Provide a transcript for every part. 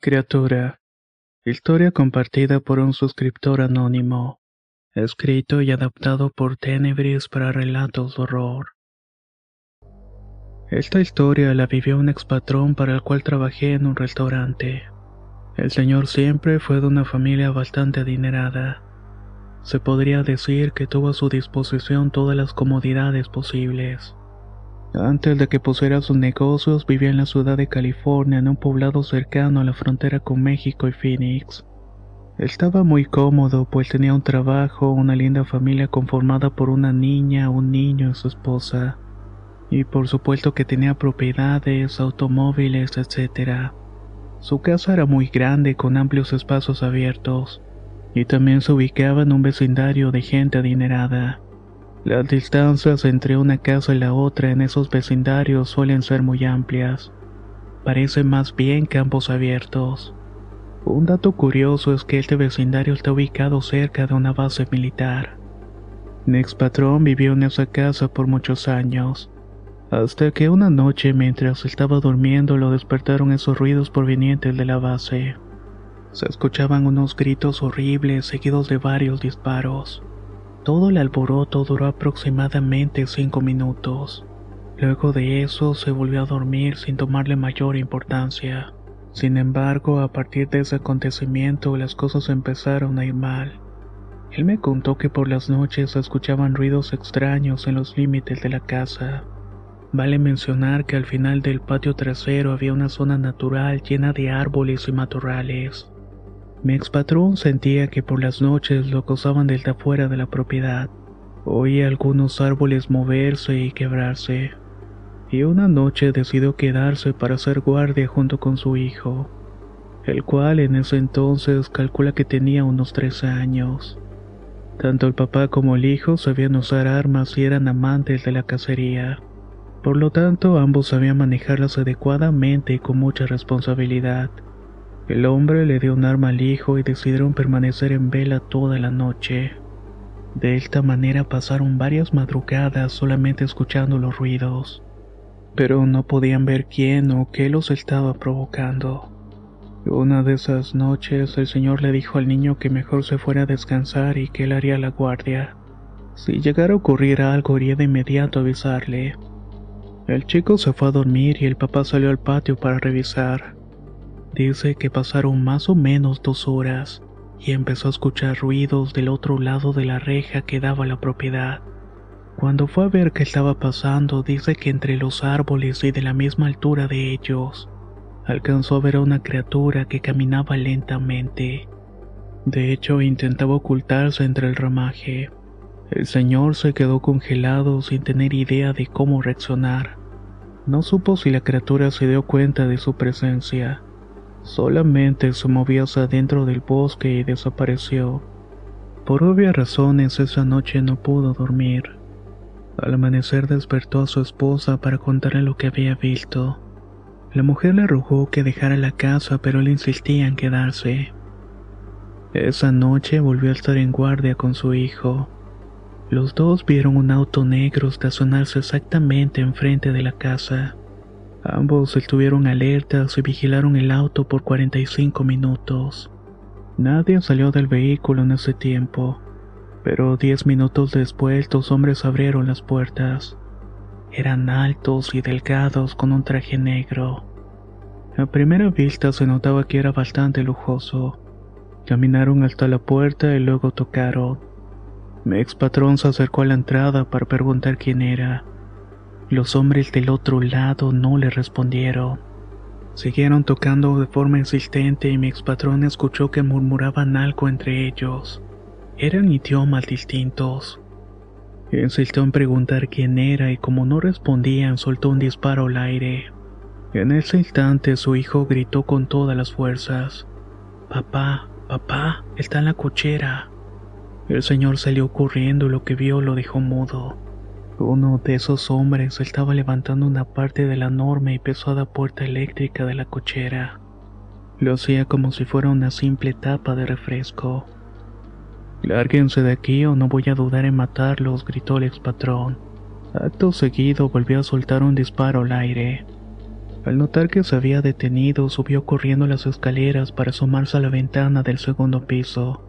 Criatura. Historia compartida por un suscriptor anónimo. Escrito y adaptado por Tenebris para relatos de horror. Esta historia la vivió un expatrón para el cual trabajé en un restaurante. El señor siempre fue de una familia bastante adinerada. Se podría decir que tuvo a su disposición todas las comodidades posibles. Antes de que pusiera sus negocios, vivía en la ciudad de California, en un poblado cercano a la frontera con México y Phoenix. Estaba muy cómodo, pues tenía un trabajo, una linda familia conformada por una niña, un niño y su esposa. Y por supuesto que tenía propiedades, automóviles, etc. Su casa era muy grande, con amplios espacios abiertos, y también se ubicaba en un vecindario de gente adinerada. Las distancias entre una casa y la otra en esos vecindarios suelen ser muy amplias. Parecen más bien campos abiertos. Un dato curioso es que este vecindario está ubicado cerca de una base militar. Mi ex patrón vivió en esa casa por muchos años, hasta que una noche mientras estaba durmiendo lo despertaron esos ruidos provenientes de la base. Se escuchaban unos gritos horribles seguidos de varios disparos. Todo el alboroto duró aproximadamente cinco minutos. Luego de eso se volvió a dormir sin tomarle mayor importancia. Sin embargo, a partir de ese acontecimiento las cosas empezaron a ir mal. Él me contó que por las noches escuchaban ruidos extraños en los límites de la casa. Vale mencionar que al final del patio trasero había una zona natural llena de árboles y matorrales. Mi expatrón sentía que por las noches lo acosaban desde afuera de la propiedad. Oía algunos árboles moverse y quebrarse. Y una noche decidió quedarse para hacer guardia junto con su hijo, el cual en ese entonces calcula que tenía unos 13 años. Tanto el papá como el hijo sabían usar armas y eran amantes de la cacería. Por lo tanto, ambos sabían manejarlas adecuadamente y con mucha responsabilidad. El hombre le dio un arma al hijo y decidieron permanecer en vela toda la noche. De esta manera pasaron varias madrugadas solamente escuchando los ruidos, pero no podían ver quién o qué los estaba provocando. Una de esas noches el señor le dijo al niño que mejor se fuera a descansar y que él haría la guardia. Si llegara a ocurrir algo iría de inmediato a avisarle. El chico se fue a dormir y el papá salió al patio para revisar. Dice que pasaron más o menos dos horas y empezó a escuchar ruidos del otro lado de la reja que daba la propiedad. Cuando fue a ver qué estaba pasando, dice que entre los árboles y de la misma altura de ellos, alcanzó a ver a una criatura que caminaba lentamente. De hecho, intentaba ocultarse entre el ramaje. El señor se quedó congelado sin tener idea de cómo reaccionar. No supo si la criatura se dio cuenta de su presencia Solamente se movió hacia dentro del bosque y desapareció. Por obvias razones esa noche no pudo dormir. Al amanecer despertó a su esposa para contarle lo que había visto. La mujer le rogó que dejara la casa, pero él insistía en quedarse. Esa noche volvió a estar en guardia con su hijo. Los dos vieron un auto negro estacionarse exactamente enfrente de la casa. Ambos estuvieron alertas y vigilaron el auto por 45 minutos. Nadie salió del vehículo en ese tiempo, pero 10 minutos después dos hombres abrieron las puertas. Eran altos y delgados con un traje negro. A primera vista se notaba que era bastante lujoso. Caminaron hasta la puerta y luego tocaron. Mi ex patrón se acercó a la entrada para preguntar quién era. Los hombres del otro lado no le respondieron. Siguieron tocando de forma insistente y mi expatrón escuchó que murmuraban algo entre ellos. Eran idiomas distintos. Insistió en preguntar quién era y como no respondían soltó un disparo al aire. En ese instante su hijo gritó con todas las fuerzas. Papá, papá, está en la cochera. El señor salió corriendo y lo que vio lo dejó mudo. Uno de esos hombres estaba levantando una parte de la enorme y pesada puerta eléctrica de la cochera. Lo hacía como si fuera una simple tapa de refresco. Lárguense de aquí o no voy a dudar en matarlos, gritó el expatrón. Acto seguido volvió a soltar un disparo al aire. Al notar que se había detenido, subió corriendo las escaleras para asomarse a la ventana del segundo piso.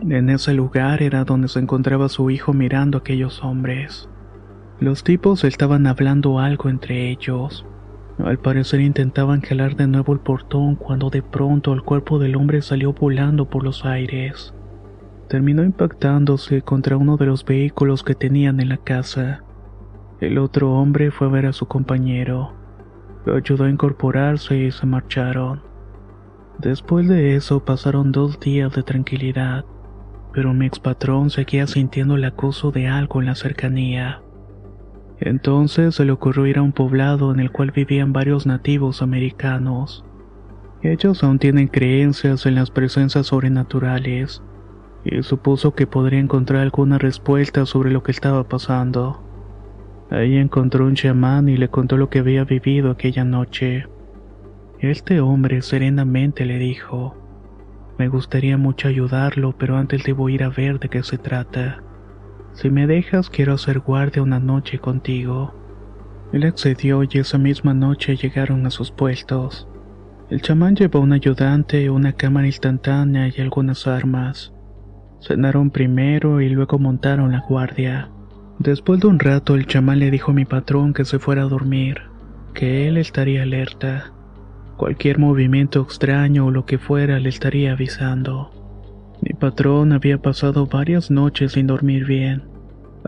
En ese lugar era donde se encontraba su hijo mirando a aquellos hombres. Los tipos estaban hablando algo entre ellos. Al parecer intentaban jalar de nuevo el portón cuando de pronto el cuerpo del hombre salió volando por los aires. Terminó impactándose contra uno de los vehículos que tenían en la casa. El otro hombre fue a ver a su compañero. Lo ayudó a incorporarse y se marcharon. Después de eso pasaron dos días de tranquilidad, pero mi expatrón seguía sintiendo el acoso de algo en la cercanía. Entonces se le ocurrió ir a un poblado en el cual vivían varios nativos americanos. Ellos aún tienen creencias en las presencias sobrenaturales y supuso que podría encontrar alguna respuesta sobre lo que estaba pasando. Ahí encontró un chamán y le contó lo que había vivido aquella noche. Este hombre serenamente le dijo, me gustaría mucho ayudarlo, pero antes debo ir a ver de qué se trata. Si me dejas, quiero hacer guardia una noche contigo. Él accedió y esa misma noche llegaron a sus puestos. El chamán llevó un ayudante, una cámara instantánea y algunas armas. Cenaron primero y luego montaron la guardia. Después de un rato el chamán le dijo a mi patrón que se fuera a dormir, que él estaría alerta. Cualquier movimiento extraño o lo que fuera le estaría avisando. Mi patrón había pasado varias noches sin dormir bien,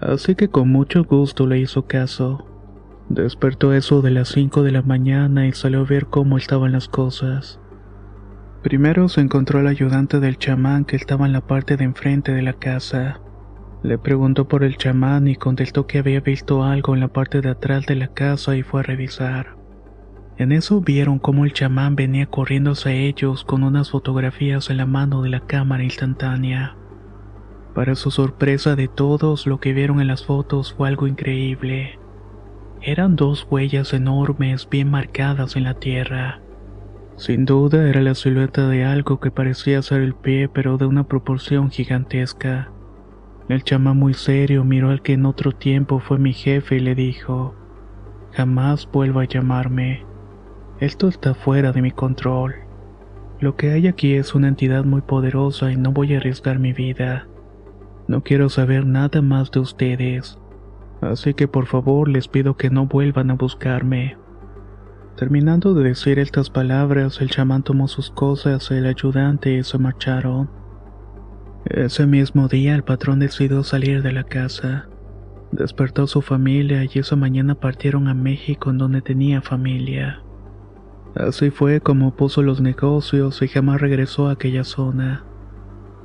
así que con mucho gusto le hizo caso. Despertó eso de las 5 de la mañana y salió a ver cómo estaban las cosas. Primero se encontró al ayudante del chamán que estaba en la parte de enfrente de la casa. Le preguntó por el chamán y contestó que había visto algo en la parte de atrás de la casa y fue a revisar. En eso vieron cómo el chamán venía corriendo hacia ellos con unas fotografías en la mano de la cámara instantánea. Para su sorpresa de todos, lo que vieron en las fotos fue algo increíble. Eran dos huellas enormes bien marcadas en la tierra. Sin duda era la silueta de algo que parecía ser el pie pero de una proporción gigantesca. El chamán muy serio miró al que en otro tiempo fue mi jefe y le dijo, jamás vuelva a llamarme. Esto está fuera de mi control. Lo que hay aquí es una entidad muy poderosa y no voy a arriesgar mi vida. No quiero saber nada más de ustedes. Así que por favor les pido que no vuelvan a buscarme. Terminando de decir estas palabras, el chamán tomó sus cosas, el ayudante y se marcharon. Ese mismo día el patrón decidió salir de la casa. Despertó a su familia y esa mañana partieron a México en donde tenía familia. Así fue como puso los negocios y jamás regresó a aquella zona.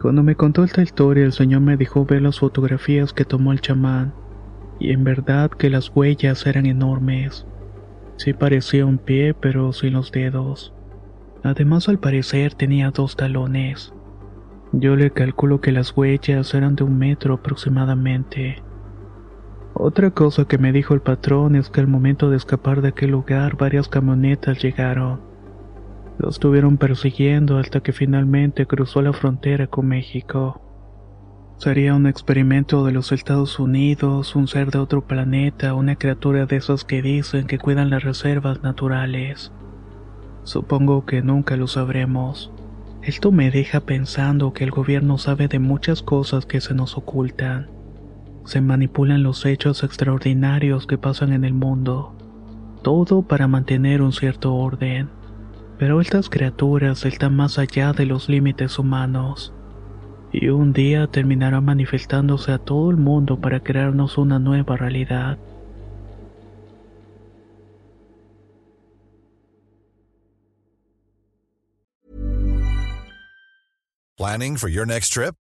Cuando me contó esta historia, el señor me dejó ver las fotografías que tomó el chamán, y en verdad que las huellas eran enormes. Sí parecía un pie, pero sin los dedos. Además, al parecer tenía dos talones. Yo le calculo que las huellas eran de un metro aproximadamente. Otra cosa que me dijo el patrón es que al momento de escapar de aquel lugar varias camionetas llegaron. Los estuvieron persiguiendo hasta que finalmente cruzó la frontera con México. Sería un experimento de los Estados Unidos, un ser de otro planeta, una criatura de esos que dicen que cuidan las reservas naturales. Supongo que nunca lo sabremos. Esto me deja pensando que el gobierno sabe de muchas cosas que se nos ocultan se manipulan los hechos extraordinarios que pasan en el mundo, todo para mantener un cierto orden. Pero estas criaturas están más allá de los límites humanos, y un día terminarán manifestándose a todo el mundo para crearnos una nueva realidad. Planning for your next trip?